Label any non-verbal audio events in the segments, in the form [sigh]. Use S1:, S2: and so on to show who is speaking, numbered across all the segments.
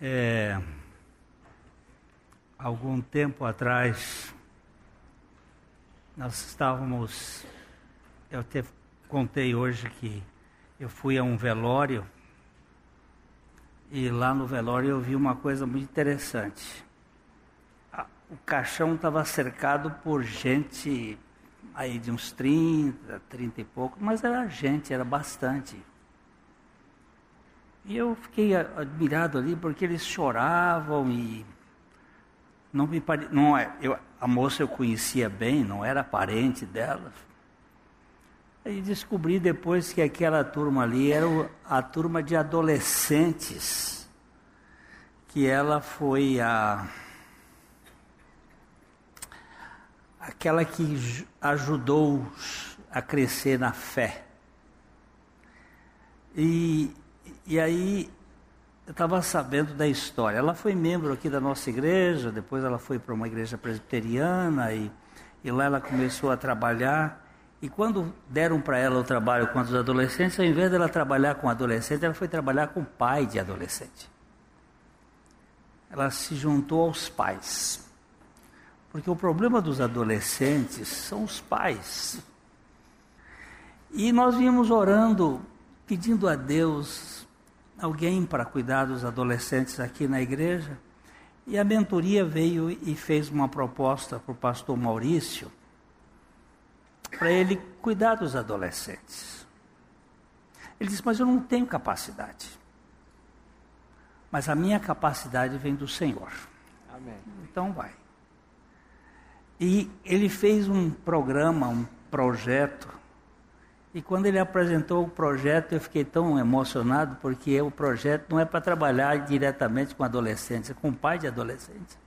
S1: É, algum tempo atrás, nós estávamos. Eu te contei hoje que eu fui a um velório e lá no velório eu vi uma coisa muito interessante. O caixão estava cercado por gente aí de uns 30, 30 e pouco, mas era gente, era bastante. E eu fiquei admirado ali porque eles choravam e não me pare... não é, eu, a moça eu conhecia bem, não era parente dela. E descobri depois que aquela turma ali era a turma de adolescentes que ela foi a aquela que ajudou a crescer na fé. E e aí eu estava sabendo da história. Ela foi membro aqui da nossa igreja, depois ela foi para uma igreja presbiteriana e, e lá ela começou a trabalhar. E quando deram para ela o trabalho com os adolescentes, ao invés dela trabalhar com adolescente, ela foi trabalhar com pai de adolescente. Ela se juntou aos pais. Porque o problema dos adolescentes são os pais. E nós vimos orando, pedindo a Deus alguém para cuidar dos adolescentes aqui na igreja. E a mentoria veio e fez uma proposta para o pastor Maurício, para ele cuidar dos adolescentes. Ele disse: Mas eu não tenho capacidade. Mas a minha capacidade vem do Senhor. Amém. Então vai. E ele fez um programa, um projeto e quando ele apresentou o projeto, eu fiquei tão emocionado, porque o projeto não é para trabalhar diretamente com adolescentes, é com pai de adolescentes.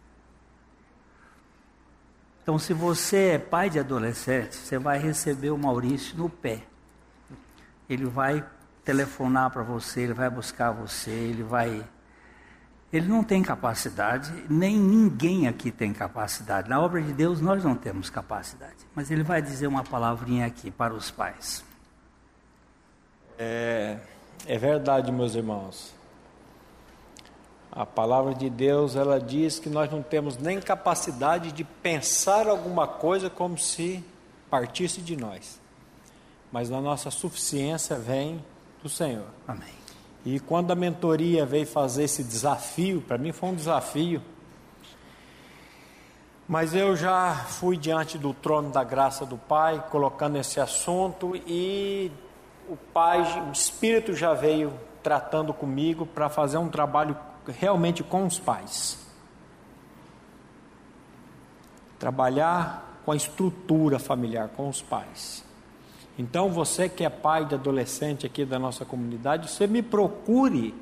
S1: Então, se você é pai de adolescente, você vai receber o Maurício no pé. Ele vai telefonar para você, ele vai buscar você, ele vai. Ele não tem capacidade, nem ninguém aqui tem capacidade. Na obra de Deus nós não temos capacidade. Mas ele vai dizer uma palavrinha aqui para os pais.
S2: É, é verdade, meus irmãos. A palavra de Deus, ela diz que nós não temos nem capacidade de pensar alguma coisa como se partisse de nós. Mas a nossa suficiência vem do Senhor.
S1: Amém.
S2: E quando a mentoria veio fazer esse desafio, para mim foi um desafio. Mas eu já fui diante do trono da graça do Pai, colocando esse assunto e o Pai, o Espírito já veio tratando comigo para fazer um trabalho realmente com os pais. Trabalhar com a estrutura familiar, com os pais. Então, você que é pai de adolescente aqui da nossa comunidade, você me procure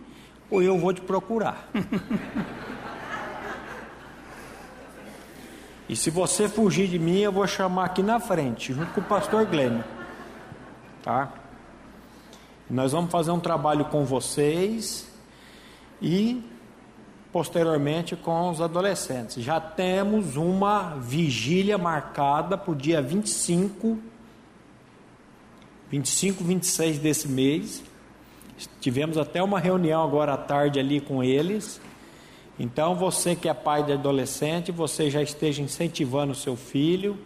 S2: ou eu vou te procurar. [laughs] e se você fugir de mim, eu vou chamar aqui na frente, junto com o pastor Glênio. Tá? Nós vamos fazer um trabalho com vocês e posteriormente com os adolescentes. Já temos uma vigília marcada para o dia 25, 25, 26 desse mês. Tivemos até uma reunião agora à tarde ali com eles. Então, você que é pai de adolescente, você já esteja incentivando o seu filho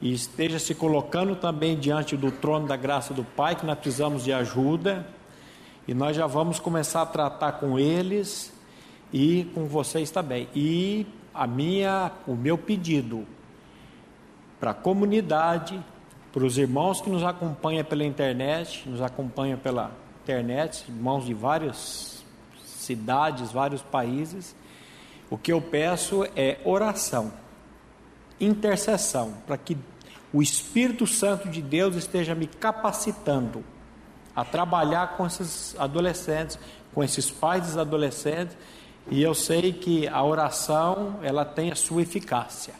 S2: e esteja se colocando também diante do trono da graça do Pai, que nós precisamos de ajuda, e nós já vamos começar a tratar com eles. E com vocês também. E a minha, o meu pedido para a comunidade, para os irmãos que nos acompanham pela internet, nos acompanham pela internet, irmãos de várias cidades, vários países, o que eu peço é oração intercessão, para que o Espírito Santo de Deus esteja me capacitando a trabalhar com esses adolescentes, com esses pais dos adolescentes, e eu sei que a oração ela tem a sua eficácia.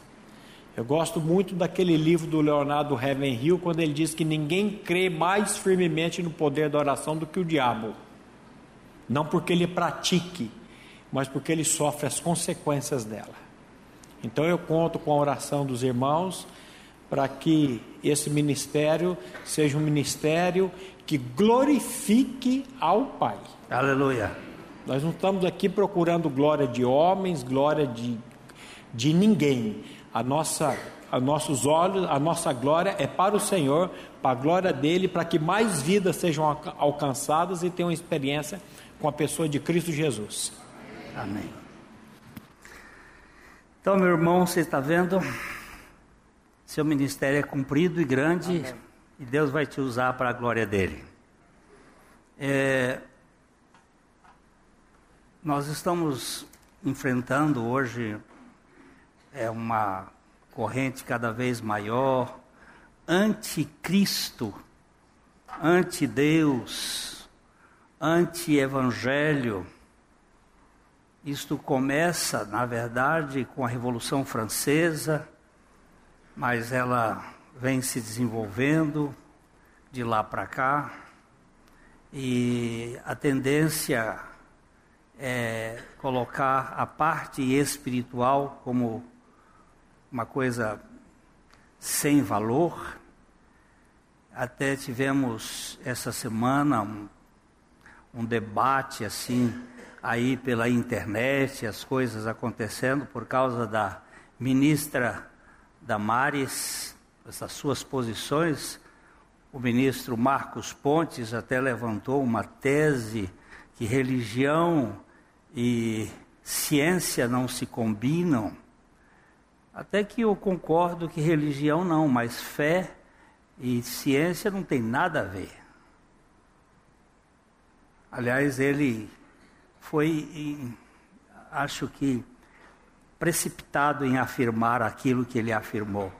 S2: Eu gosto muito daquele livro do Leonardo Ravenhill, quando ele diz que ninguém crê mais firmemente no poder da oração do que o diabo. Não porque ele pratique, mas porque ele sofre as consequências dela. Então eu conto com a oração dos irmãos para que esse ministério seja um ministério que glorifique ao Pai.
S1: Aleluia.
S2: Nós não estamos aqui procurando glória de homens, glória de, de ninguém. A nossa, a nossos olhos, a nossa glória é para o Senhor, para a glória dele, para que mais vidas sejam alcançadas e tenham experiência com a pessoa de Cristo Jesus.
S1: Amém. Então, meu irmão, você está vendo? Seu ministério é cumprido e grande Amém. e Deus vai te usar para a glória dele. É, nós estamos enfrentando hoje é uma corrente cada vez maior anticristo, anti-Deus, anti-evangelho. Isto começa, na verdade, com a Revolução Francesa, mas ela vem se desenvolvendo de lá para cá, e a tendência é, colocar a parte espiritual como uma coisa sem valor. Até tivemos essa semana um, um debate assim aí pela internet, as coisas acontecendo por causa da ministra Damares, essas suas posições. O ministro Marcos Pontes até levantou uma tese que religião e ciência não se combinam, até que eu concordo que religião não, mas fé e ciência não tem nada a ver. Aliás, ele foi, acho que, precipitado em afirmar aquilo que ele afirmou,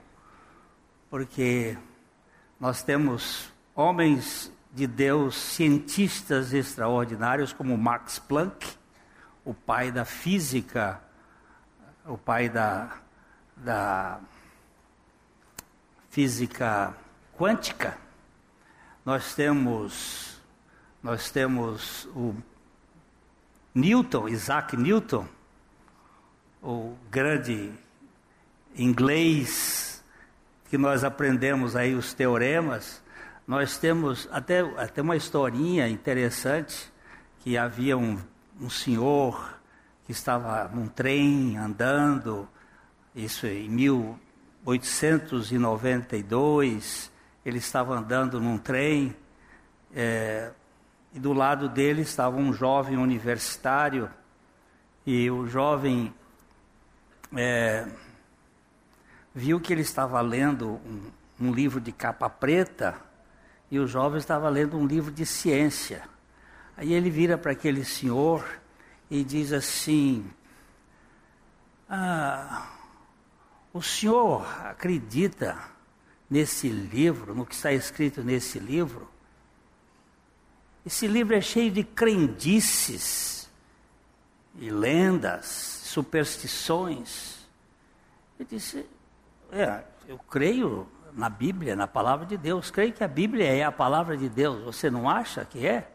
S1: porque nós temos homens de Deus, cientistas extraordinários como Max Planck, o pai da física, o pai da, da física quântica. Nós temos, nós temos o Newton, Isaac Newton, o grande inglês que nós aprendemos aí os teoremas. Nós temos até, até uma historinha interessante que havia um um senhor que estava num trem andando, isso em 1892, ele estava andando num trem, é, e do lado dele estava um jovem universitário, e o jovem é, viu que ele estava lendo um, um livro de capa preta, e o jovem estava lendo um livro de ciência. Aí ele vira para aquele senhor e diz assim: ah, O senhor acredita nesse livro, no que está escrito nesse livro? Esse livro é cheio de crendices e lendas, superstições. Ele disse: É, eu creio na Bíblia, na palavra de Deus. Creio que a Bíblia é a palavra de Deus. Você não acha que é?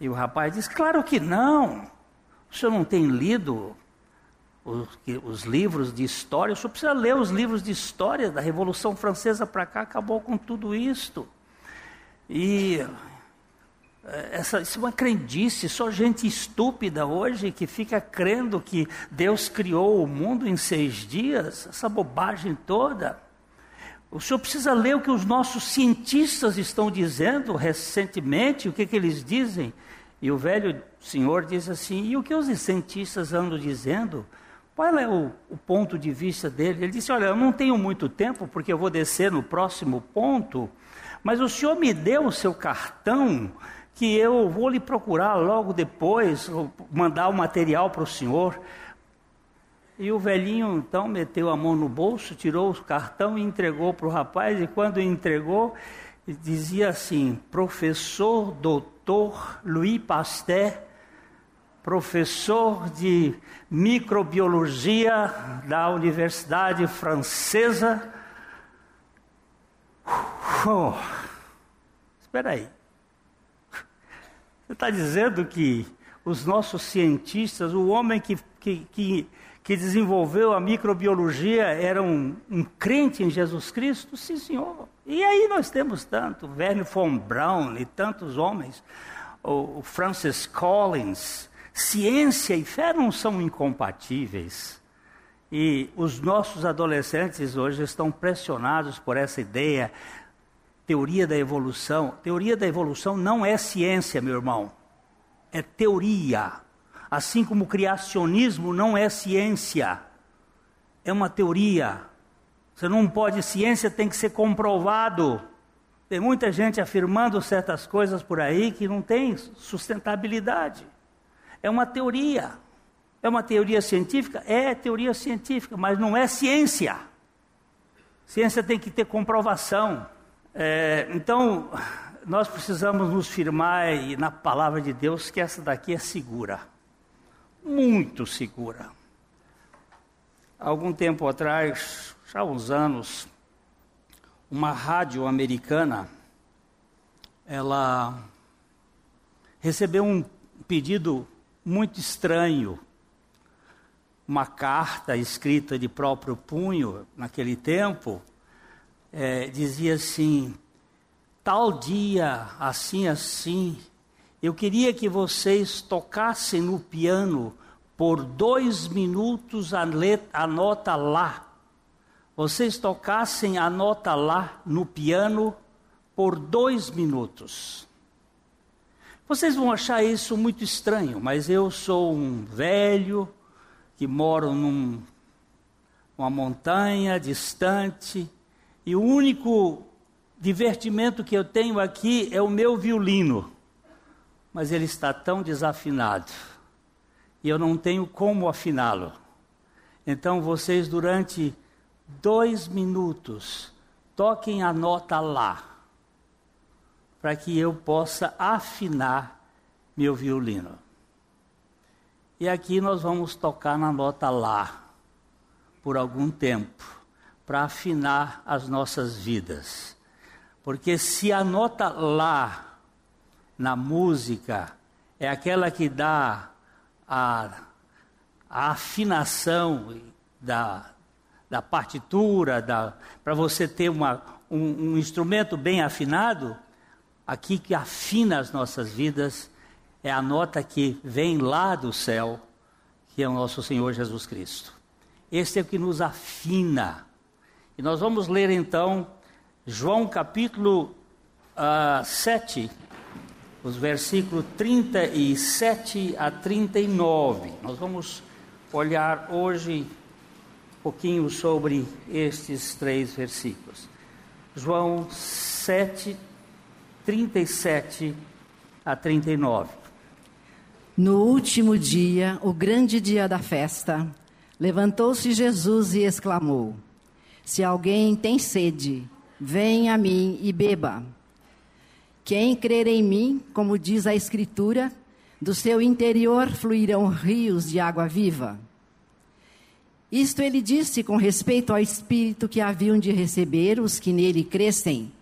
S1: E o rapaz diz: Claro que não. O senhor não tem lido os, os livros de história? O senhor precisa ler os livros de história da Revolução Francesa para cá, acabou com tudo isto. E essa, isso é uma crendice, só gente estúpida hoje que fica crendo que Deus criou o mundo em seis dias, essa bobagem toda. O senhor precisa ler o que os nossos cientistas estão dizendo recentemente, o que, que eles dizem. E o velho senhor diz assim: e o que os cientistas andam dizendo? Qual é o, o, ponto de vista dele? Ele disse: Olha, eu não tenho muito tempo porque eu vou descer no próximo ponto, mas o senhor me deu o seu cartão que eu vou lhe procurar logo depois, mandar o material para o senhor. E o velhinho então meteu a mão no bolso, tirou o cartão e entregou para o rapaz. E quando entregou, dizia assim: professor doutor Louis Pasteur, professor de microbiologia da Universidade Francesa. Oh, espera aí. Você está dizendo que os nossos cientistas, o homem que, que, que que desenvolveu a microbiologia era um, um, crente em Jesus Cristo? Sim, senhor. E aí nós temos tanto, Werner von Braun e tantos homens, o, o Francis Collins, Ciência e fé não são incompatíveis. E os nossos adolescentes hoje estão pressionados por essa ideia, teoria da evolução. Teoria da evolução não é ciência, meu irmão, é teoria. Assim como o criacionismo não é ciência, é uma teoria. Você não pode, ciência tem que ser comprovado. Tem muita gente afirmando certas coisas por aí que não tem sustentabilidade. É uma teoria. É uma teoria científica? É teoria científica, mas não é ciência. Ciência tem que ter comprovação. É, então, nós precisamos nos firmar na palavra de Deus que essa daqui é segura. Muito segura. Algum tempo atrás, já há uns anos, uma rádio americana, ela recebeu um pedido muito estranho, uma carta escrita de próprio punho naquele tempo, é, dizia assim: tal dia, assim, assim, eu queria que vocês tocassem no piano por dois minutos a, a nota lá vocês tocassem a nota lá no piano por dois minutos. Vocês vão achar isso muito estranho, mas eu sou um velho que moro num, numa montanha distante e o único divertimento que eu tenho aqui é o meu violino. Mas ele está tão desafinado e eu não tenho como afiná-lo. Então vocês durante dois minutos, toquem a nota lá, para que eu possa afinar meu violino. E aqui nós vamos tocar na nota lá, por algum tempo, para afinar as nossas vidas. Porque se a nota lá na música é aquela que dá a, a afinação da, da partitura, da, para você ter uma, um, um instrumento bem afinado, aqui que afina as nossas vidas é a nota que vem lá do céu, que é o nosso Senhor Jesus Cristo. Este é o que nos afina. E nós vamos ler então João capítulo uh, ah, 7, os versículos 37 a 39. Nós vamos olhar hoje pouquinho sobre estes três versículos. João 7, 37 a 39.
S3: No último dia, o grande dia da festa, levantou-se Jesus e exclamou: Se alguém tem sede, venha a mim e beba. Quem crer em mim, como diz a Escritura, do seu interior fluirão rios de água viva. Isto ele disse com respeito ao Espírito que haviam de receber os que nele crescem,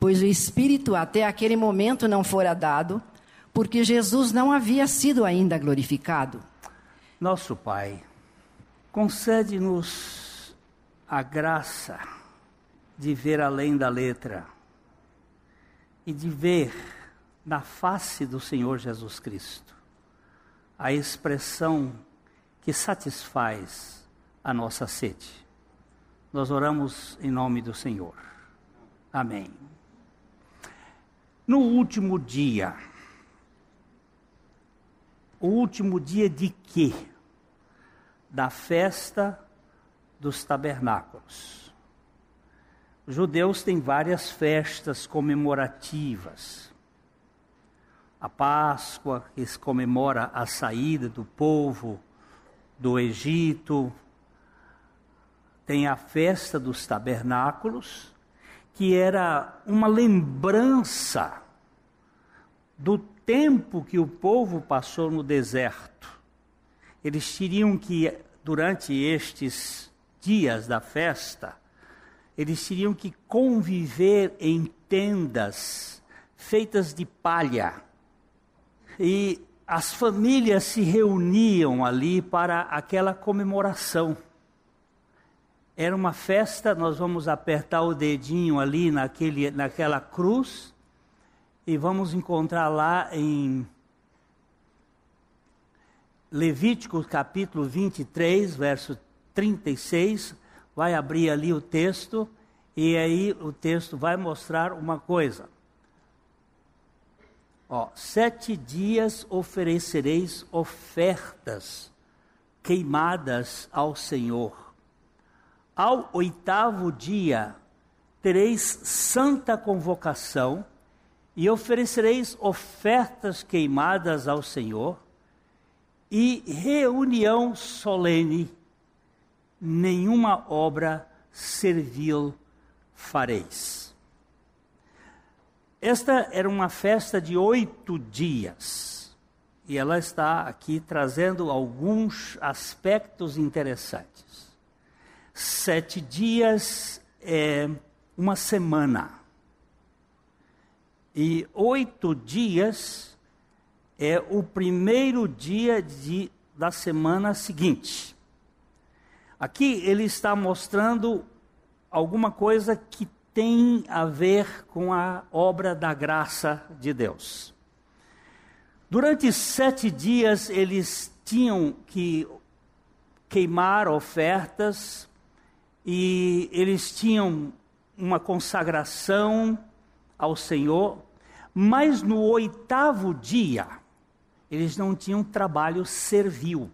S3: pois o Espírito até aquele momento não fora dado, porque Jesus não havia sido ainda glorificado.
S1: Nosso Pai, concede-nos a graça de ver além da letra e de ver na face do Senhor Jesus Cristo a expressão que satisfaz a nossa sede. Nós oramos em nome do Senhor. Amém. No último dia, o último dia de quê? Da festa dos tabernáculos. Os judeus têm várias festas comemorativas. A Páscoa, que se comemora a saída do povo do Egito, tem a festa dos tabernáculos, que era uma lembrança do tempo que o povo passou no deserto. Eles teriam que, durante estes dias da festa, eles teriam que conviver em tendas feitas de palha. E as famílias se reuniam ali para aquela comemoração. Era uma festa, nós vamos apertar o dedinho ali naquele, naquela cruz e vamos encontrar lá em Levítico capítulo 23, verso 36, vai abrir ali o texto, e aí o texto vai mostrar uma coisa. Ó, sete dias oferecereis ofertas queimadas ao Senhor. Ao oitavo dia tereis santa convocação e oferecereis ofertas queimadas ao Senhor e reunião solene. Nenhuma obra servil fareis. Esta era uma festa de oito dias e ela está aqui trazendo alguns aspectos interessantes. Sete dias é uma semana e oito dias é o primeiro dia de, da semana seguinte. Aqui ele está mostrando alguma coisa que tem a ver com a obra da graça de Deus. Durante sete dias eles tinham que queimar ofertas e eles tinham uma consagração ao Senhor, mas no oitavo dia eles não tinham trabalho servil.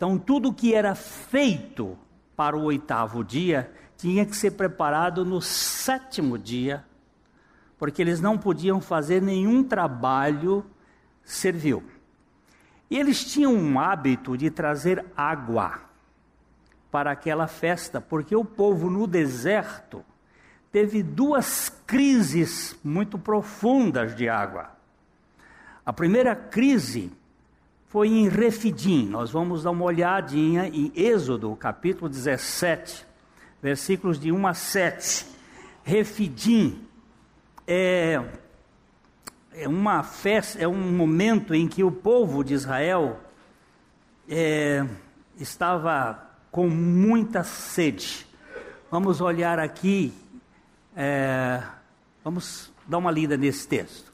S1: Então tudo que era feito para o oitavo dia tinha que ser preparado no sétimo dia, porque eles não podiam fazer nenhum trabalho servil. E eles tinham um hábito de trazer água para aquela festa, porque o povo no deserto teve duas crises muito profundas de água. A primeira crise foi em Refidim. Nós vamos dar uma olhadinha em Êxodo, capítulo 17, versículos de 1 a 7. Refidim é, é uma festa, é um momento em que o povo de Israel é, estava com muita sede. Vamos olhar aqui, é, vamos dar uma lida nesse texto.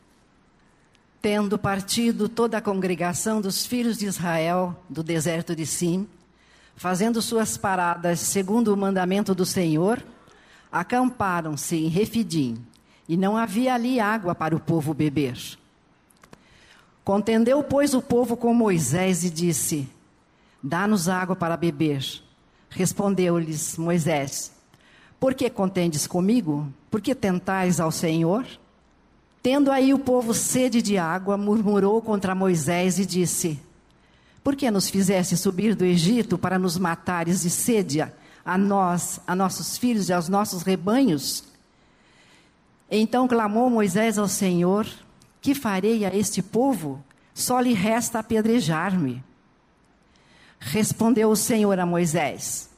S3: Tendo partido toda a congregação dos filhos de Israel do deserto de Sim, fazendo suas paradas segundo o mandamento do Senhor, acamparam-se em Refidim, e não havia ali água para o povo beber. Contendeu, pois, o povo com Moisés e disse: Dá-nos água para beber. Respondeu-lhes Moisés: Por que contendes comigo? Por que tentais ao Senhor? Tendo aí o povo sede de água, murmurou contra Moisés e disse: Por que nos fizeste subir do Egito para nos matares de sede a nós, a nossos filhos e aos nossos rebanhos? Então clamou Moisés ao Senhor: Que farei a este povo? Só lhe resta apedrejar-me. Respondeu o Senhor a Moisés: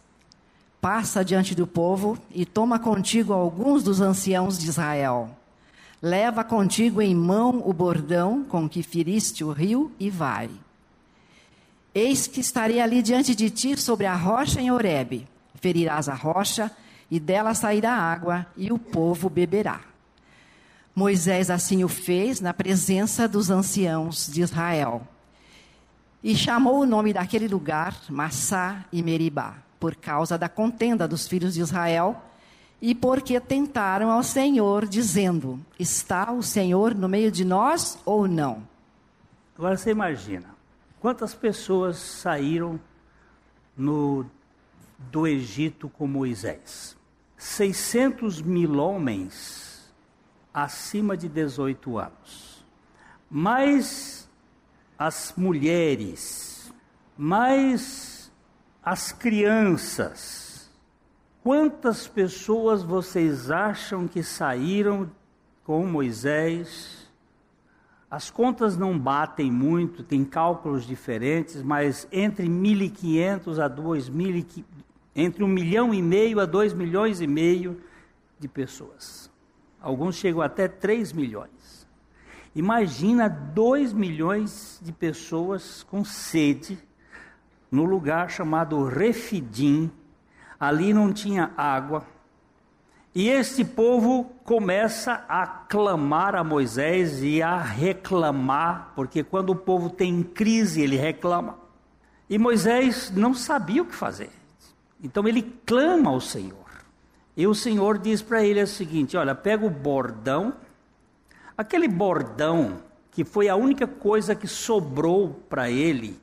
S3: Passa diante do povo e toma contigo alguns dos anciãos de Israel Leva contigo em mão o bordão com que feriste o rio e vai. Eis que estarei ali diante de ti sobre a rocha em Horebe. Ferirás a rocha e dela sairá água e o povo beberá. Moisés assim o fez na presença dos anciãos de Israel. E chamou o nome daquele lugar Massá e Meribá, por causa da contenda dos filhos de Israel e porque tentaram ao Senhor, dizendo: Está o Senhor no meio de nós ou não?
S1: Agora você imagina, quantas pessoas saíram no, do Egito com Moisés? 600 mil homens acima de 18 anos, mais as mulheres, mais as crianças, Quantas pessoas vocês acham que saíram com Moisés? As contas não batem muito, tem cálculos diferentes, mas entre 1.500 a 2.000, entre 1 milhão e meio a 2 milhões e meio de pessoas. Alguns chegam até 3 milhões. Imagina 2 milhões de pessoas com sede no lugar chamado Refidim, Ali não tinha água, E este povo começa a clamar a Moisés e a reclamar, porque quando o povo tem crise, ele reclama. E Moisés não sabia o que fazer. Então ele clama ao Senhor. E o Senhor diz para ele o seguinte: Olha, pega o bordão, aquele bordão que foi a única coisa que sobrou para ele,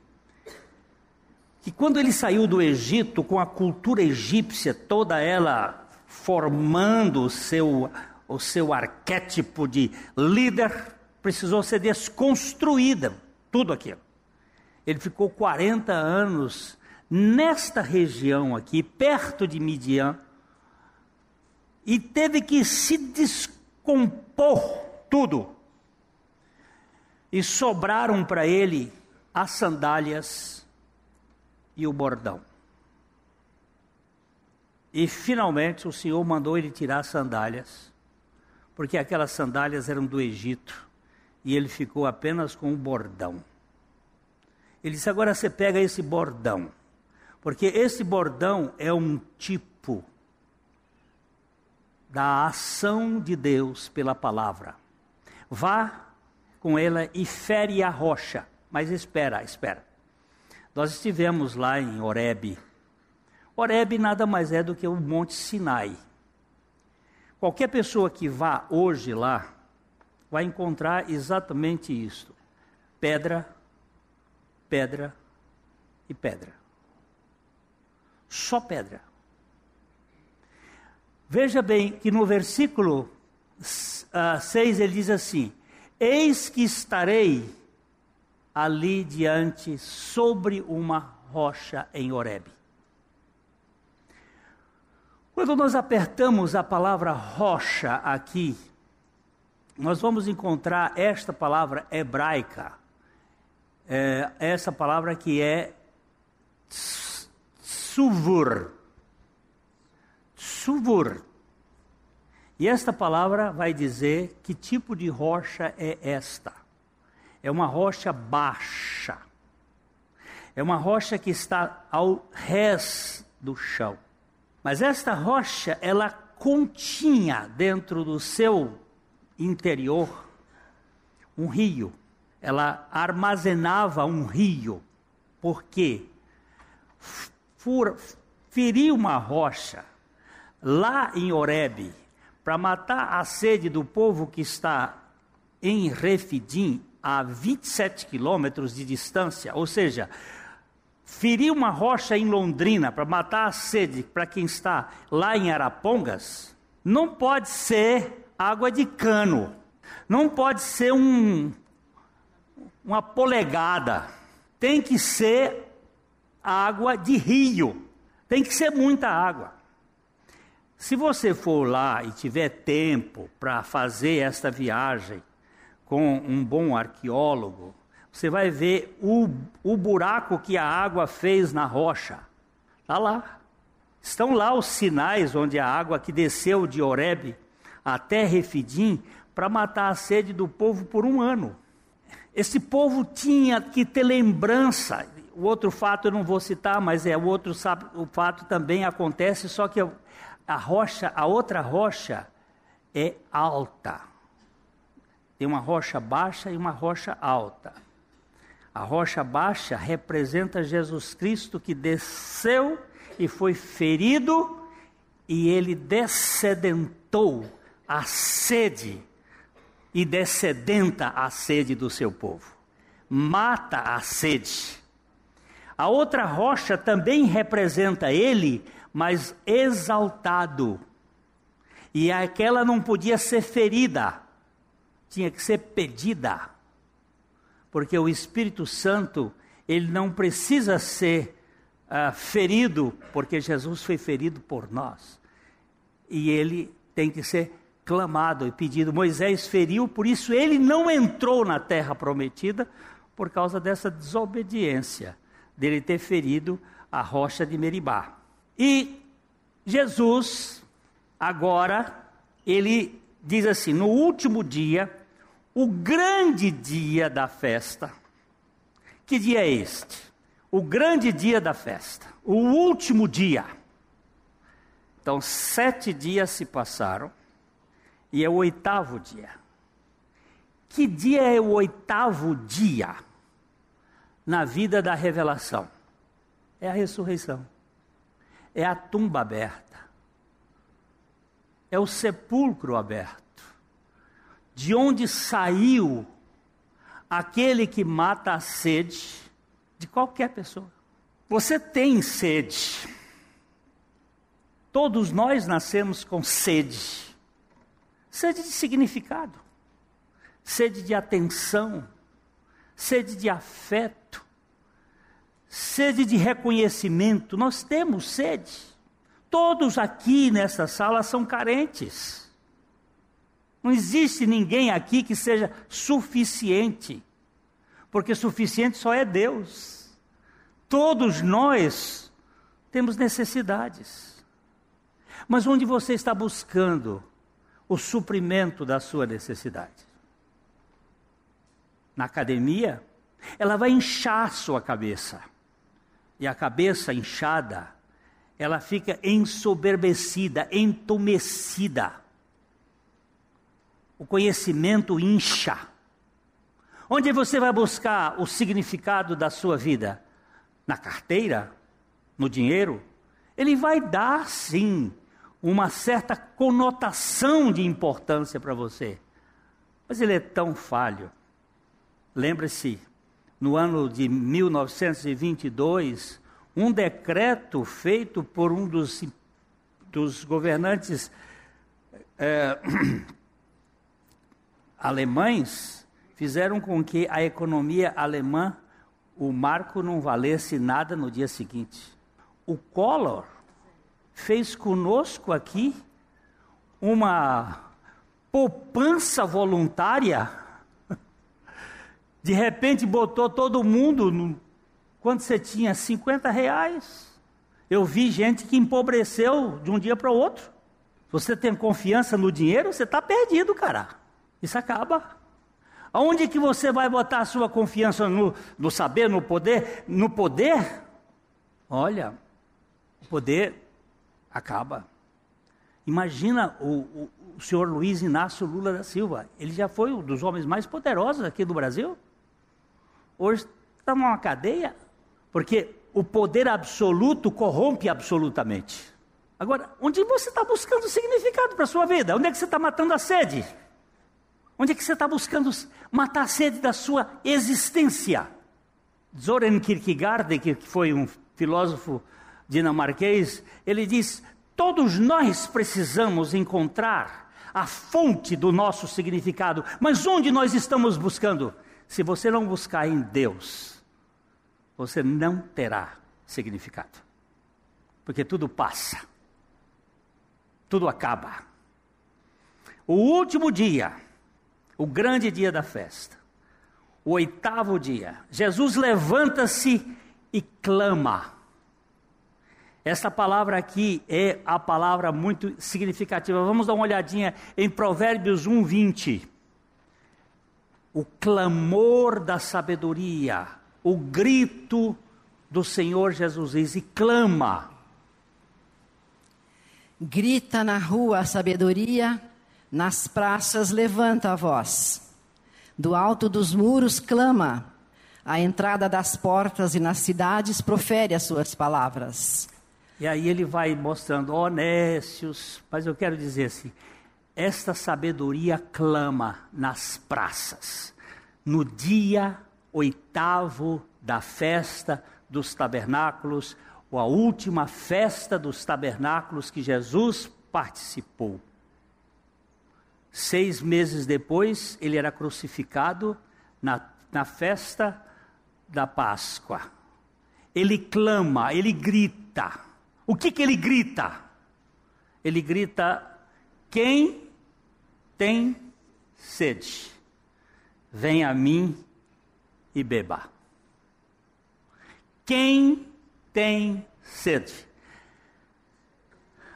S1: que quando ele saiu do Egito, com a cultura egípcia, toda ela formando o seu, o seu arquétipo de líder, precisou ser desconstruída, tudo aquilo. Ele ficou 40 anos nesta região aqui, perto de Midian, e teve que se descompor tudo. E sobraram para ele as sandálias e o bordão. E finalmente o Senhor mandou ele tirar as sandálias, porque aquelas sandálias eram do Egito, e ele ficou apenas com o bordão. Ele disse: agora você pega esse bordão, porque esse bordão é um tipo da ação de Deus pela palavra. Vá com ela e fere a rocha. Mas espera, espera. Nós estivemos lá em Horebe Horeb nada mais é do que o Monte Sinai. Qualquer pessoa que vá hoje lá vai encontrar exatamente isto: pedra, pedra e pedra. Só pedra. Veja bem que no versículo uh, ah, 6 ele diz assim: Eis que estarei ali diante sobre uma rocha em Horebe. Quando nós apertamos a palavra rocha aqui, nós vamos encontrar esta palavra hebraica, é, essa palavra que é suvur. Suvur. E esta palavra vai dizer que tipo de rocha é esta. É uma rocha baixa. É uma rocha que está ao rés do chão. Mas esta rocha, ela continha dentro do seu interior um rio. Ela armazenava um rio. Porque feriu uma rocha lá em Horebe para matar a sede do povo que está em Refidim, a 27 quilômetros de distância, ou seja, ferir uma rocha em Londrina para matar a sede para quem está lá em Arapongas, não pode ser água de cano, não pode ser um, uma polegada, tem que ser água de rio, tem que ser muita água. Se você for lá e tiver tempo para fazer esta viagem com um bom arqueólogo, você vai ver o, o buraco que a água fez na rocha. Está lá. Estão lá os sinais onde a água que desceu de Oreb até Refidim para matar a sede do povo por um ano. Esse povo tinha que ter lembrança. O outro fato eu não vou citar, mas é o outro o fato também acontece, só que a rocha, a outra rocha é alta. Tem uma rocha baixa e uma rocha alta. A rocha baixa representa Jesus Cristo que desceu e foi ferido e ele descedentou a sede e descedenta a sede do seu povo. Mata a sede. A outra rocha também representa ele, mas exaltado. E aquela não podia ser ferida, tinha que ser pedida porque o Espírito Santo, ele não precisa ser uh, ferido, porque Jesus foi ferido por nós. E ele tem que ser clamado e pedido. Moisés feriu, por isso ele não entrou na terra prometida, por causa dessa desobediência, dele ter ferido a rocha de Meribá. E Jesus, agora, ele diz assim: no último dia, o grande dia da festa. Que dia é este? O grande dia da festa, o último dia. Então, sete dias se passaram e é o oitavo dia. Que dia é o oitavo dia na vida da revelação? É a ressurreição, é a tumba aberta, é o sepulcro aberto, de onde saiu aquele que mata a sede de qualquer pessoa. Você tem sede. Todos nós nascemos com sede. Sede de significado, sede de atenção, sede de afeto, sede de reconhecimento. Nós temos sede. Todos aqui nessa sala são carentes. Não existe ninguém aqui que seja suficiente, porque suficiente só é Deus. Todos nós temos necessidades. Mas onde você está buscando o suprimento da sua necessidade? Na academia, ela vai inchar sua cabeça. E a cabeça inchada, ela fica ensoberbecida, entumecida. O conhecimento incha. Onde você vai buscar o significado da sua vida? Na carteira? No dinheiro? Ele vai dar, sim, uma certa conotação de importância para você. Mas ele é tão falho. Lembre-se, no ano de 1922, um decreto feito por um dos, dos governantes é, [clears throat] alemães fizeram com que a economia alemã, o marco não valesse nada no dia seguinte. O Collor fez conosco aqui uma poupança voluntária. De repente botou todo mundo, no, quando você tinha 50 reais. Eu vi gente que empobreceu de um dia para o outro. Você tem confiança no dinheiro, você está perdido, cara. Isso acaba. Aonde que você vai botar a sua confiança no, no saber, no poder? No poder? Olha, o poder acaba. Imagina o, o, o senhor Luiz Inácio Lula da Silva. Ele já foi um dos homens mais poderosos aqui do Brasil. Hoje está numa cadeia, porque o poder absoluto corrompe absolutamente. Agora, onde você está buscando significado para a sua vida? Onde é que você está matando a sede? Onde é que você está buscando matar a sede da sua existência? Zoran Kierkegaard, que foi um filósofo dinamarquês, ele diz: todos nós precisamos encontrar a fonte do nosso significado, mas onde nós estamos buscando? Se você não buscar em Deus, você não terá significado, porque tudo passa, tudo acaba. O último dia, o grande dia da festa, o oitavo dia, Jesus levanta-se e clama. Essa palavra aqui é a palavra muito significativa. Vamos dar uma olhadinha em Provérbios 1, 20. O clamor da sabedoria, o grito do Senhor Jesus diz, e clama.
S3: Grita na rua a sabedoria, nas praças levanta a voz. Do alto dos muros clama, à entrada das portas e nas cidades profere as suas palavras.
S1: E aí ele vai mostrando, honestos, mas eu quero dizer assim, esta sabedoria clama nas praças, no dia oitavo da festa dos tabernáculos, ou a última festa dos tabernáculos que Jesus participou. Seis meses depois, ele era crucificado na, na festa da Páscoa. Ele clama, ele grita, o que, que ele grita? Ele grita: quem tem sede, vem a mim e beba. Quem tem sede?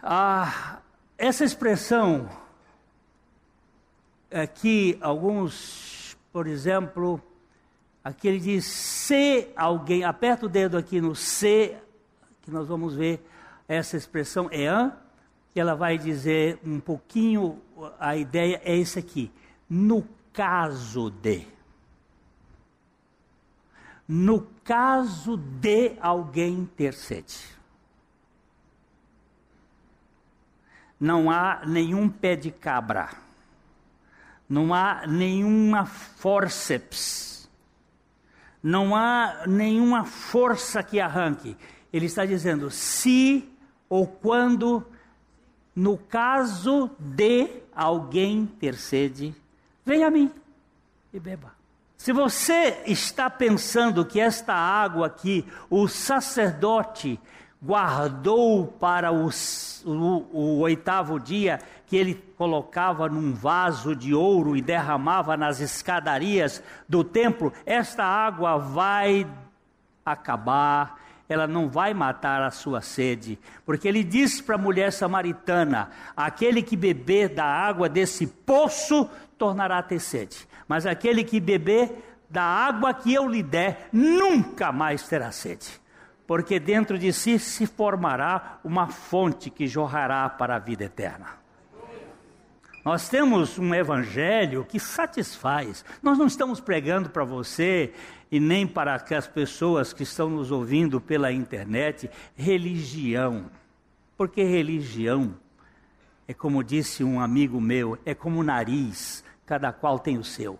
S1: Ah, essa expressão que alguns, por exemplo, aqui ele diz se alguém, aperta o dedo aqui no se, que nós vamos ver essa expressão é que ela vai dizer um pouquinho, a ideia é esse aqui. No caso de. No caso de alguém ter sede. Não há nenhum pé de cabra. Não há nenhuma forceps. Não há nenhuma força que arranque. Ele está dizendo: se ou quando, no caso de alguém ter sede, venha a mim e beba. Se você está pensando que esta água aqui, o sacerdote guardou para os, o, o, oitavo dia, que ele colocava num vaso de ouro e derramava nas escadarias do templo, esta água vai acabar, ela não vai matar a sua sede, porque ele disse para a mulher samaritana: aquele que beber da água desse poço tornará a ter sede, mas aquele que beber da água que eu lhe der nunca mais terá sede, porque dentro de si se formará uma fonte que jorrará para a vida eterna. Nós temos um evangelho que satisfaz. Nós não estamos pregando para você e nem para as pessoas que estão nos ouvindo pela internet religião. Porque religião é como disse um amigo meu, é como nariz, cada qual tem o seu.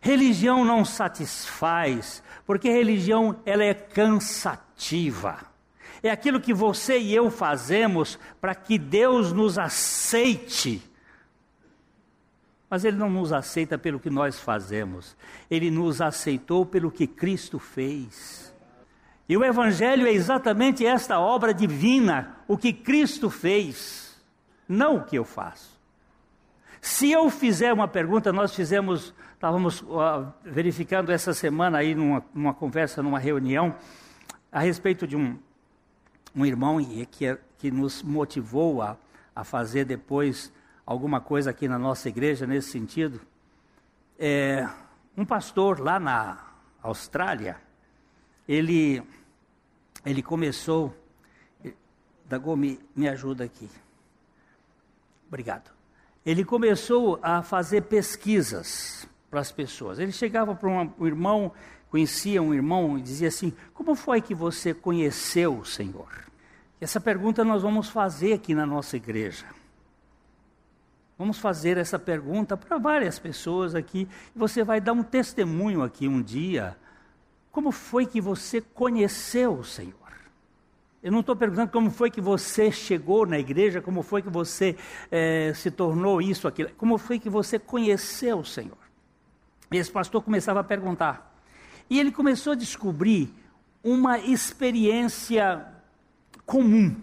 S1: Religião não satisfaz, porque religião ela é cansativa. É aquilo que você e eu fazemos para que Deus nos aceite mas Ele não nos aceita pelo que nós fazemos, Ele nos aceitou pelo que Cristo fez. E o Evangelho é exatamente esta obra divina, o que Cristo fez, não o que eu faço. Se eu fizer uma pergunta, nós fizemos, estávamos uh, verificando essa semana aí numa, numa, conversa, numa reunião, a respeito de um, um irmão que, que nos motivou a, a fazer depois alguma coisa aqui na nossa igreja nesse sentido. É, um pastor lá na Austrália, ele, ele começou. Dagô, me, ajuda aqui. Obrigado. Ele começou a fazer pesquisas para as pessoas. Ele chegava para um irmão, conhecia um irmão e dizia assim: Como foi que você conheceu o Senhor? Essa pergunta nós vamos fazer aqui na nossa igreja. Vamos fazer essa pergunta para várias pessoas aqui. Você vai dar um testemunho aqui um dia. Como foi que você conheceu o Senhor? Eu não estou perguntando como foi que você chegou na igreja, como foi que você é, se tornou isso, aquilo. Como foi que você conheceu o Senhor? Esse pastor começava a perguntar. E ele começou a descobrir uma experiência comum.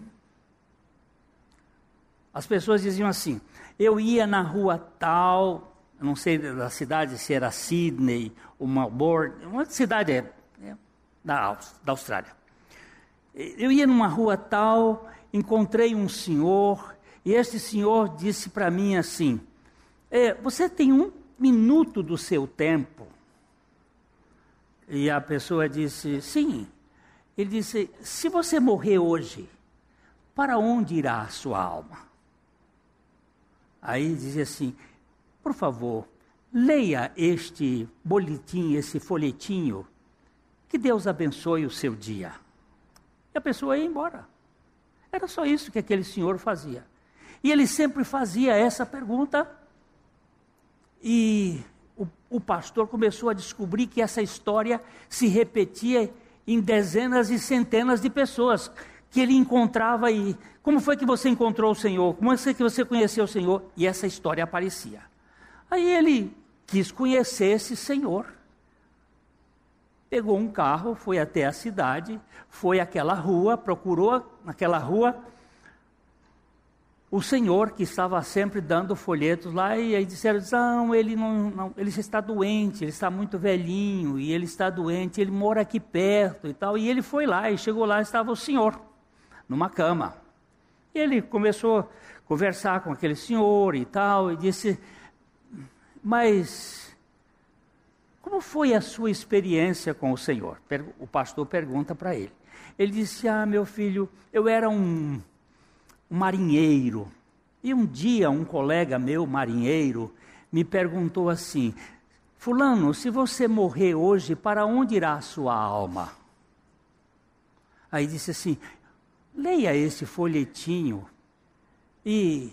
S1: As pessoas diziam assim: eu ia na rua tal, não sei da cidade se era Sydney ou Melbourne, uma cidade é, é, da, da Austrália. Eu ia numa rua tal, encontrei um senhor, e este senhor disse para mim assim: é, Você tem um minuto do seu tempo? E a pessoa disse: Sim. Ele disse: Se você morrer hoje, para onde irá a sua alma? Aí dizia assim: por favor, leia este boletim, esse folhetinho. Que Deus abençoe o seu dia. E a pessoa ia embora. Era só isso que aquele senhor fazia. E ele sempre fazia essa pergunta. E o, o pastor começou a descobrir que essa história se repetia em dezenas e centenas de pessoas que ele encontrava aí. Como foi que você encontrou o Senhor? Como foi que você conheceu o Senhor? E essa história aparecia. Aí ele quis conhecer esse Senhor. Pegou um carro, foi até a cidade, foi àquela rua, procurou naquela rua o senhor que estava sempre dando folhetos lá e aí disseram não ele não, não, ele está doente ele está muito velhinho e ele está doente ele mora aqui perto e tal e ele foi lá e chegou lá estava o senhor numa cama. E ele começou a conversar com aquele senhor e tal, e disse: Mas como foi a sua experiência com o Senhor? O pastor pergunta para ele. Ele disse: Ah, meu filho, eu era um, um marinheiro E um dia um colega meu, marinheiro, me perguntou assim: Fulano, se você morrer hoje, para onde irá a sua alma? Aí disse assim: leia esse folhetinho e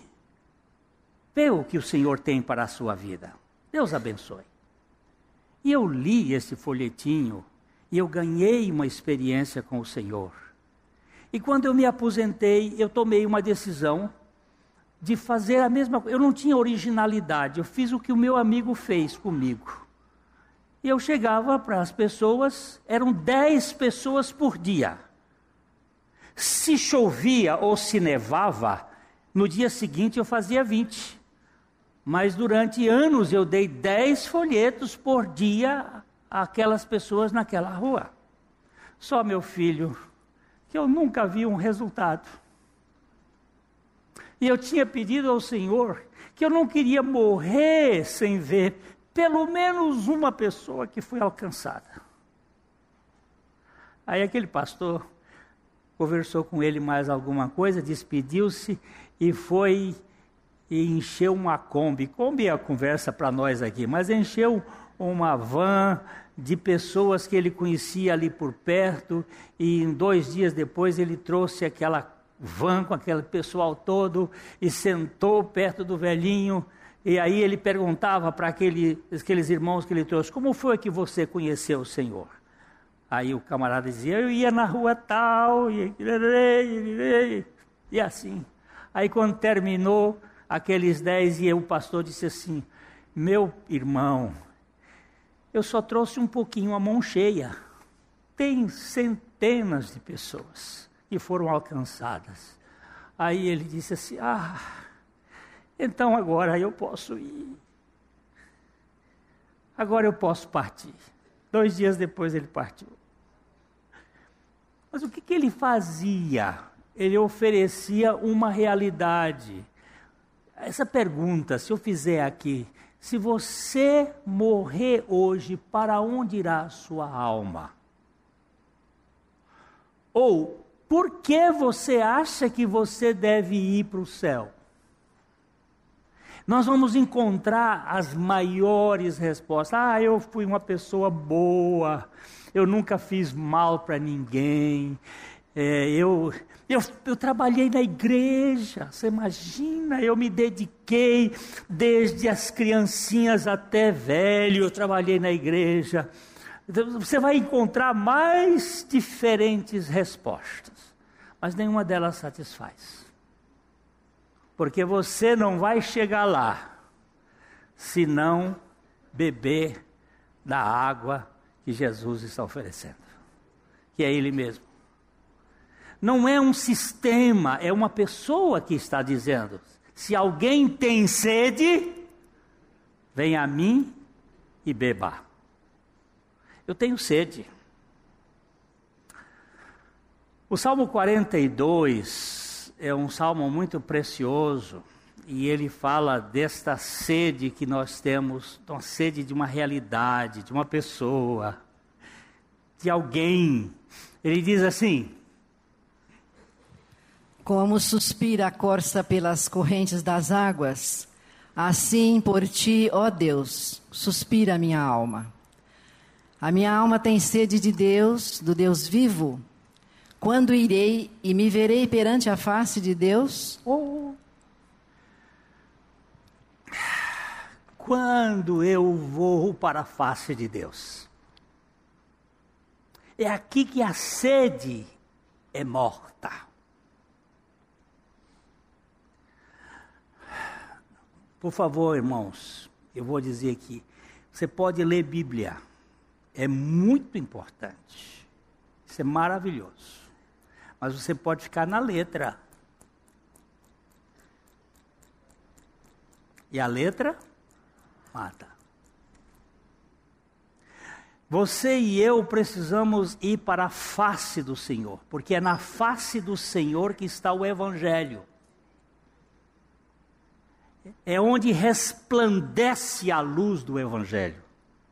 S1: vê o que o Senhor tem para a sua vida. Deus abençoe. E eu li esse folhetinho e eu ganhei uma experiência com o Senhor. E quando eu me aposentei, eu tomei uma decisão de fazer a mesma coisa. Eu não tinha originalidade, eu fiz o que o meu amigo fez comigo. E eu chegava para as pessoas, eram dez pessoas por dia. Se chovia ou se nevava, no dia seguinte eu fazia vinte. Mas durante anos eu dei dez folhetos por dia àquelas pessoas naquela rua. Só meu filho, que eu nunca vi um resultado. E eu tinha pedido ao Senhor que eu não queria morrer sem ver pelo menos uma pessoa que foi alcançada. Aí aquele pastor conversou com ele mais alguma coisa, despediu-se e foi e encheu uma Kombi. Kombi é a conversa para nós aqui, mas encheu uma van de pessoas que ele conhecia ali por perto, e em dois dias depois ele trouxe aquela van com aquele pessoal todo e sentou perto do velhinho. E aí ele perguntava para aquele, aqueles irmãos que ele trouxe: Como foi que você conheceu o Senhor? Aí o camarada dizia: Eu ia na rua tal, e, e assim. Aí quando terminou aqueles dez, e o pastor disse assim: Meu irmão, eu só trouxe um pouquinho a mão cheia. Tem centenas de pessoas que foram alcançadas. Aí ele disse assim: Ah, então agora eu posso ir. Agora eu posso partir. Dois dias depois ele partiu. Mas o que, que ele fazia? Ele oferecia uma realidade. Essa pergunta, se eu fizer aqui, se você morrer hoje, para onde irá sua alma? Ou por que você acha que você deve ir para o céu? Nós vamos encontrar as maiores respostas. Ah, eu fui uma pessoa boa, eu nunca fiz mal para ninguém, é, eu, eu, eu trabalhei na igreja, você imagina, eu me dediquei desde as criancinhas até velho, eu trabalhei na igreja. Então, você vai encontrar mais diferentes respostas mas nenhuma delas satisfaz. Porque você não vai chegar lá se não beber da água que Jesus está oferecendo, que é Ele mesmo. Não é um sistema, é uma pessoa que está dizendo: se alguém tem sede, venha a mim e beba. Eu tenho sede. O Salmo 42 é um salmo muito precioso e ele fala desta sede que nós temos, uma sede de uma realidade, de uma pessoa, de alguém. Ele diz assim:
S3: Como suspira a corça pelas correntes das águas, assim por ti, ó Deus, suspira a minha alma. A minha alma tem sede de Deus, do Deus vivo. Quando irei e me verei perante a face de Deus?
S1: Oh. Quando eu vou para a face de Deus? É aqui que a sede é morta. Por favor, irmãos, eu vou dizer aqui: você pode ler Bíblia, é muito importante, isso é maravilhoso mas você pode ficar na letra. E a letra mata. Você e eu precisamos ir para a face do Senhor, porque é na face do Senhor que está o Evangelho. É onde resplandece a luz do Evangelho,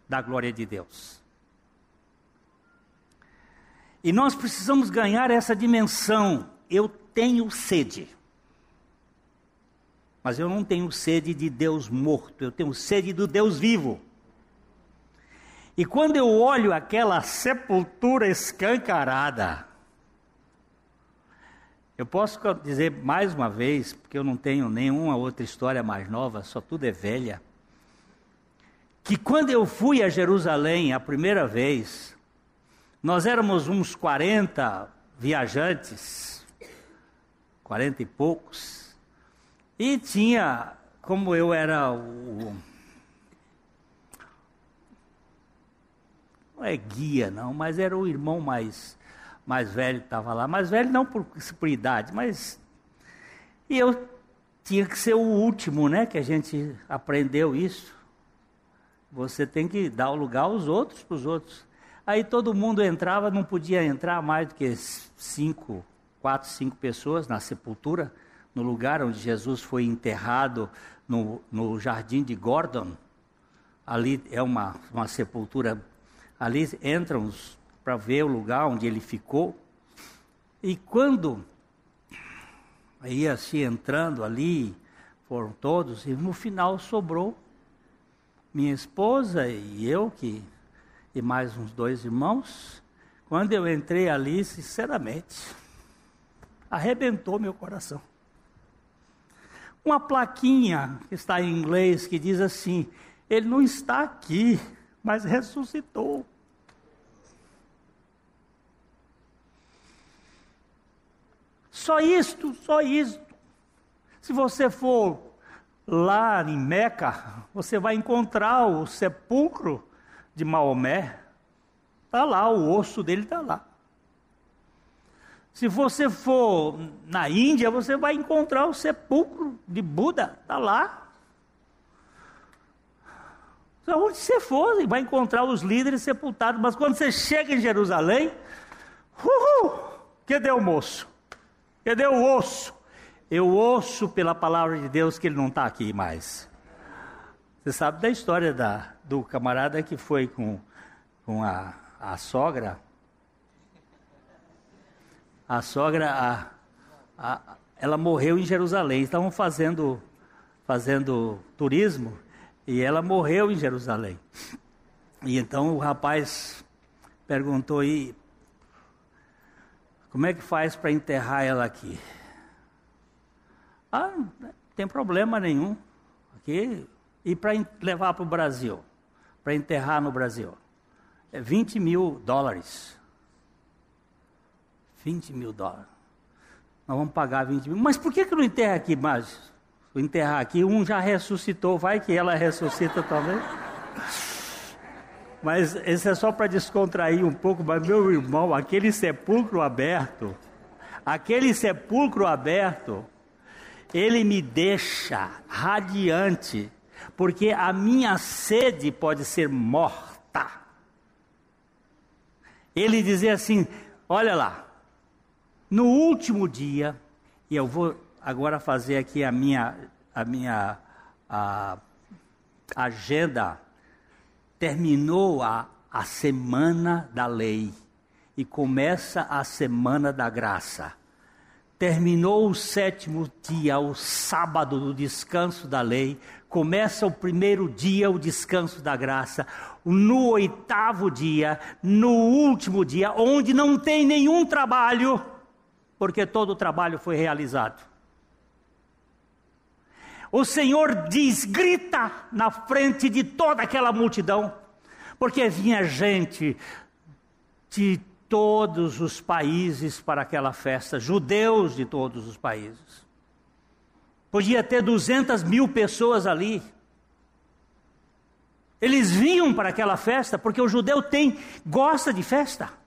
S1: da glória de Deus. E nós precisamos ganhar essa dimensão. Eu tenho sede. Mas eu não tenho sede de Deus morto, eu tenho sede do Deus vivo. E quando eu olho aquela sepultura escancarada, eu posso dizer mais uma vez, porque eu não tenho nenhuma outra história mais nova, só tudo é velha, que quando eu fui a Jerusalém a primeira vez, nós éramos uns 40 viajantes, 40 e poucos, e tinha, como eu era o. Não é guia, não, mas era o irmão mais, mais velho que estava lá. Mais velho não por, por idade, mas. E eu tinha que ser o último, né? Que a gente aprendeu isso. Você tem que dar o lugar aos outros para os outros. Aí todo mundo entrava, não podia entrar mais do que cinco, quatro, cinco pessoas na sepultura no lugar onde Jesus foi enterrado, no, no jardim de Gordon. Ali é uma, uma sepultura. Ali entram para ver o lugar onde ele ficou. E quando ia se entrando ali, foram todos, e no final sobrou minha esposa e eu, que, e mais uns dois irmãos. Quando eu entrei ali, sinceramente, arrebentou meu coração uma plaquinha que está em inglês que diz assim: Ele não está aqui, mas ressuscitou. Só isto, só isto. Se você for lá em Meca, você vai encontrar o sepulcro de Maomé. Está lá, o osso dele está lá. Se você for na Índia, você vai encontrar o sepulcro de Buda, está lá. Onde você for, vai encontrar os líderes sepultados. Mas quando você chega em Jerusalém, uhul, cadê o moço? Cadê o osso? Eu ouço pela palavra de Deus que ele não está aqui mais. Você sabe da história da, do camarada que foi com, com a, a sogra a sogra, a, a, ela morreu em Jerusalém. Estavam fazendo, fazendo turismo e ela morreu em Jerusalém. E então o rapaz perguntou aí, como é que faz para enterrar ela aqui? Ah, não tem problema nenhum. Aqui, e para levar para o Brasil, para enterrar no Brasil, é 20 mil dólares. 20 mil dólares. Nós vamos pagar 20 mil. Mas por que, que não enterra aqui mais? Enterrar aqui, um já ressuscitou, vai que ela ressuscita também. Mas esse é só para descontrair um pouco, mas meu irmão, aquele sepulcro aberto, aquele sepulcro aberto, ele me deixa radiante, porque a minha sede pode ser morta. Ele dizia assim: Olha lá, no último dia, e eu vou agora fazer aqui a minha, a minha a, agenda, terminou a, a semana da lei e começa a semana da graça. Terminou o sétimo dia, o sábado do descanso da lei, começa o primeiro dia, o descanso da graça. No oitavo dia, no último dia, onde não tem nenhum trabalho, porque todo o trabalho foi realizado. O Senhor diz, grita na frente de toda aquela multidão, porque vinha gente de todos os países para aquela festa, judeus de todos os países. Podia ter 200 mil pessoas ali. Eles vinham para aquela festa porque o judeu tem gosta de festa.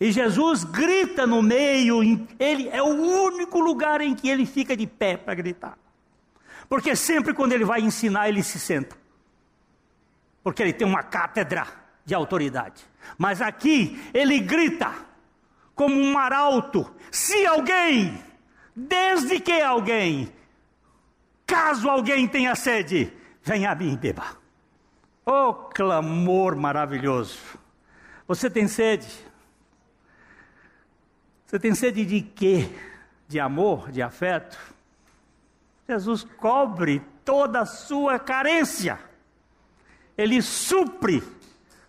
S1: E Jesus grita no meio, ele é o único lugar em que ele fica de pé para gritar. Porque sempre quando ele vai ensinar, ele se senta. Porque ele tem uma cátedra de autoridade. Mas aqui ele grita como um arauto: se alguém, desde que alguém, caso alguém tenha sede, venha a mim e beba. Oh, clamor maravilhoso! Você tem sede? Você tem sede de quê? De amor, de afeto? Jesus cobre toda a sua carência. Ele supre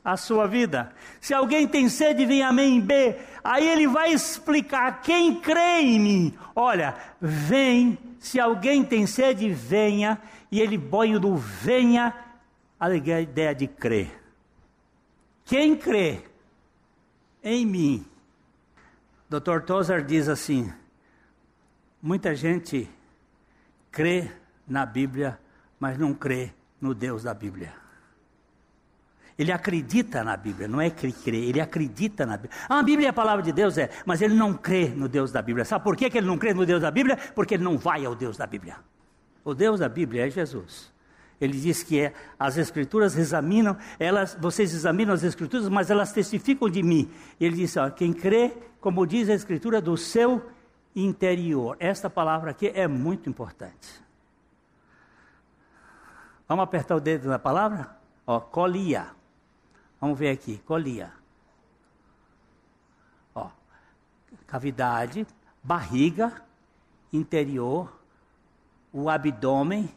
S1: a sua vida. Se alguém tem sede, vem a mim B. Aí ele vai explicar quem crê em mim. Olha, vem. Se alguém tem sede, venha. E ele põe do venha a ideia de crer. Quem crê em mim? Dr. Tozer diz assim: muita gente crê na Bíblia, mas não crê no Deus da Bíblia. Ele acredita na Bíblia, não é que crê, ele acredita na Bíblia. Ah, a Bíblia é a palavra de Deus, é, mas ele não crê no Deus da Bíblia. Sabe por que ele não crê no Deus da Bíblia? Porque ele não vai ao Deus da Bíblia. O Deus da Bíblia é Jesus. Ele diz que é, as Escrituras examinam, elas, vocês examinam as Escrituras, mas elas testificam de mim. Ele diz: ó, quem crê, como diz a Escritura, do seu interior. Esta palavra aqui é muito importante. Vamos apertar o dedo na palavra? Ó, colia. Vamos ver aqui, colia. Ó, cavidade, barriga, interior, o abdômen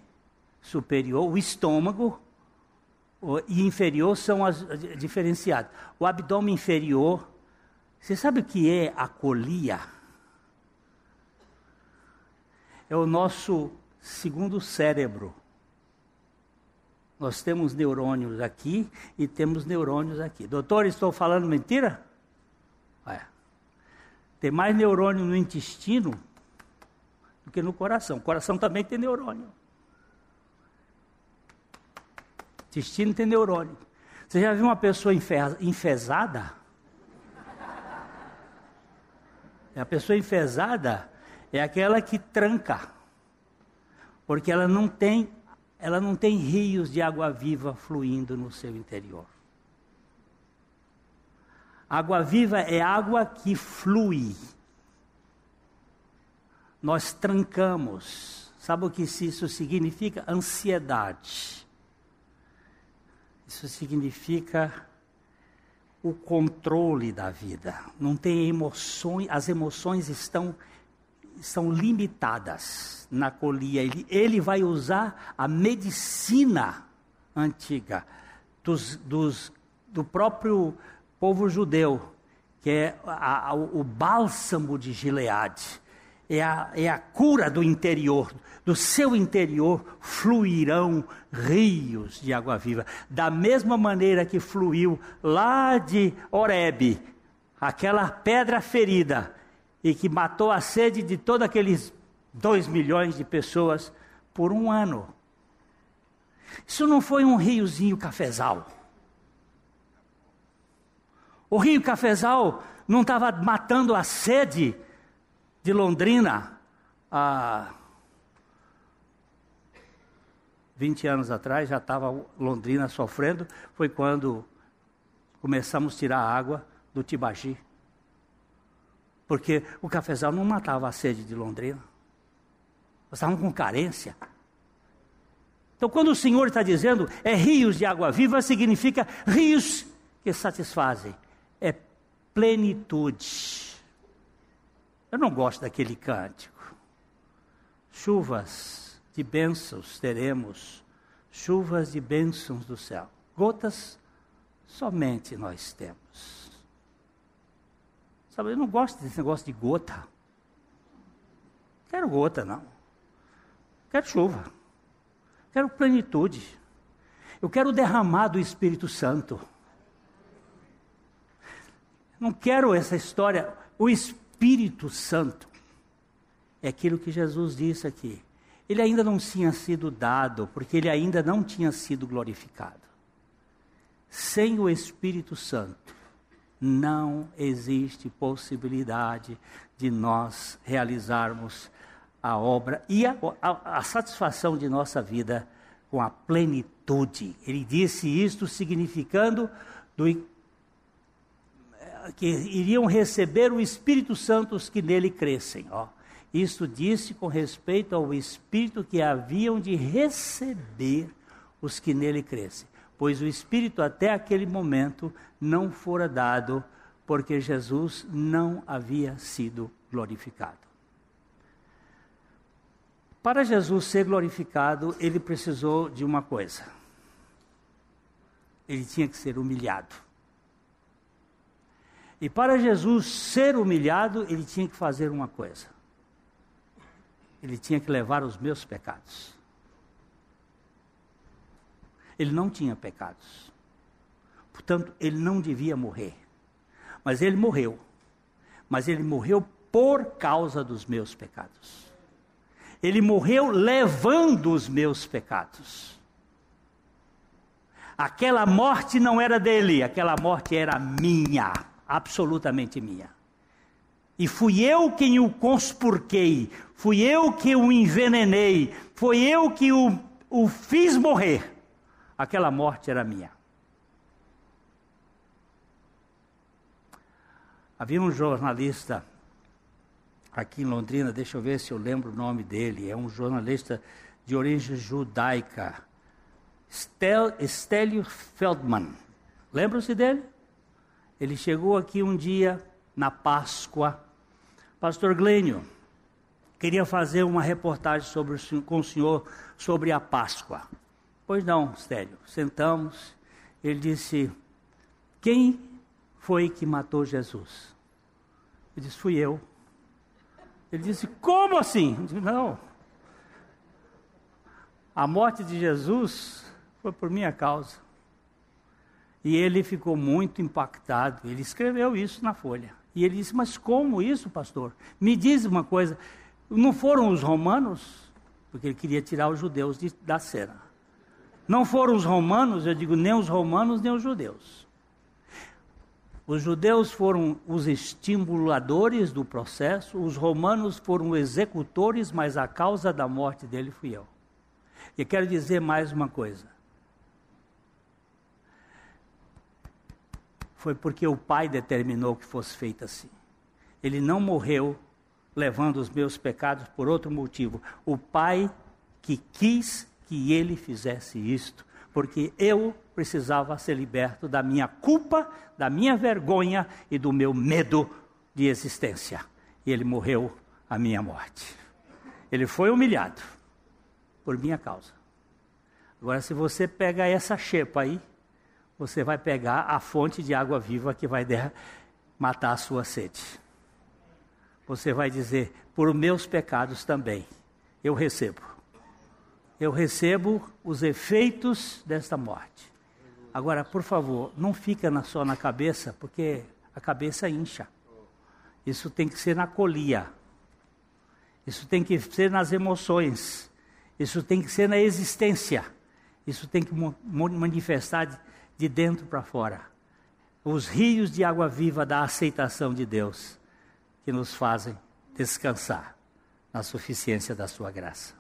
S1: superior, o estômago e inferior são as, diferenciados. O abdômen inferior, você sabe o que é a colia? É o nosso segundo cérebro. Nós temos neurônios aqui e temos neurônios aqui. Doutor, estou falando mentira? É. Tem mais neurônio no intestino do que no coração. O coração também tem neurônio. Intestino tem neurônio. Você já viu uma pessoa enfesada? A pessoa enfesada é aquela que tranca, porque ela não tem, ela não tem rios de água viva fluindo no seu interior. Água viva é água que flui. Nós trancamos. Sabe o que isso significa? Ansiedade. Isso significa o controle da vida. Não tem emoções, as emoções estão são limitadas na colia. Ele, ele vai usar a medicina antiga dos, dos, do próprio povo judeu, que é a, a, o bálsamo de Gileade é a, é a cura do interior. Do seu interior fluirão rios de água viva. Da mesma maneira que fluiu lá de Oreb, aquela pedra ferida, e que matou a sede de todos aqueles dois milhões de pessoas por um ano. Isso não foi um riozinho cafezal. O rio cafezal não estava matando a sede de Londrina, há 20 anos atrás, já estava Londrina sofrendo, foi quando começamos a tirar a água do Tibagi. Porque o cafezal não matava a sede de Londrina. Nós estávamos com carência. Então, quando o Senhor está dizendo é rios de água viva, significa rios que satisfazem. É plenitude. Eu não gosto daquele cântico. Chuvas de bênçãos teremos, chuvas de bênçãos do céu. Gotas somente nós temos. Sabe, eu não gosto desse negócio de gota. Quero gota, não. Quero chuva. Quero plenitude. Eu quero derramar do Espírito Santo. Não quero essa história. O Espírito Espírito Santo é aquilo que Jesus disse aqui. Ele ainda não tinha sido dado, porque ele ainda não tinha sido glorificado. Sem o Espírito Santo, não existe possibilidade de nós realizarmos a obra e a, a, a satisfação de nossa vida com a plenitude. Ele disse isto significando do que iriam receber o Espírito Santo os que nele crescem. Ó. Isso disse com respeito ao Espírito que haviam de receber os que nele crescem. Pois o Espírito até aquele momento não fora dado, porque Jesus não havia sido glorificado. Para Jesus ser glorificado, ele precisou de uma coisa. Ele tinha que ser humilhado. E para Jesus ser humilhado, ele tinha que fazer uma coisa. Ele tinha que levar os meus pecados. Ele não tinha pecados. Portanto, ele não devia morrer. Mas ele morreu. Mas ele morreu por causa dos meus pecados. Ele morreu levando os meus pecados. Aquela morte não era dele, aquela morte era minha, absolutamente minha. E fui eu quem o conspurquei, fui eu que o envenenei, foi eu que o, o fiz morrer. Aquela morte era minha. Havia um jornalista aqui em Londrina, deixa eu ver se eu lembro o nome dele, é um jornalista de origem judaica, Stélio Feldman. Lembram-se dele? Ele chegou aqui um dia na Páscoa. Pastor Glênio, queria fazer uma reportagem sobre, com o senhor sobre a Páscoa. Pois não, Stélio. Sentamos. Ele disse: Quem foi que matou Jesus? Eu disse: Fui eu. Ele disse: Como assim? Eu disse, Não. A morte de Jesus foi por minha causa. E ele ficou muito impactado. Ele escreveu isso na folha. E ele disse: Mas como isso, pastor? Me diz uma coisa: não foram os romanos? Porque ele queria tirar os judeus de, da cena. Não foram os romanos, eu digo, nem os romanos, nem os judeus. Os judeus foram os estimuladores do processo, os romanos foram executores, mas a causa da morte dele fui eu. E quero dizer mais uma coisa. Foi porque o Pai determinou que fosse feito assim. Ele não morreu levando os meus pecados por outro motivo. O Pai que quis que ele fizesse isto, porque eu precisava ser liberto da minha culpa, da minha vergonha e do meu medo de existência. E ele morreu a minha morte. Ele foi humilhado por minha causa. Agora, se você pega essa xepa aí, você vai pegar a fonte de água viva que vai matar a sua sede. Você vai dizer: por meus pecados também, eu recebo. Eu recebo os efeitos desta morte. Agora, por favor, não fica só na cabeça, porque a cabeça incha. Isso tem que ser na colia. Isso tem que ser nas emoções. Isso tem que ser na existência. Isso tem que manifestar de dentro para fora. Os rios de água viva da aceitação de Deus que nos fazem descansar na suficiência da sua graça.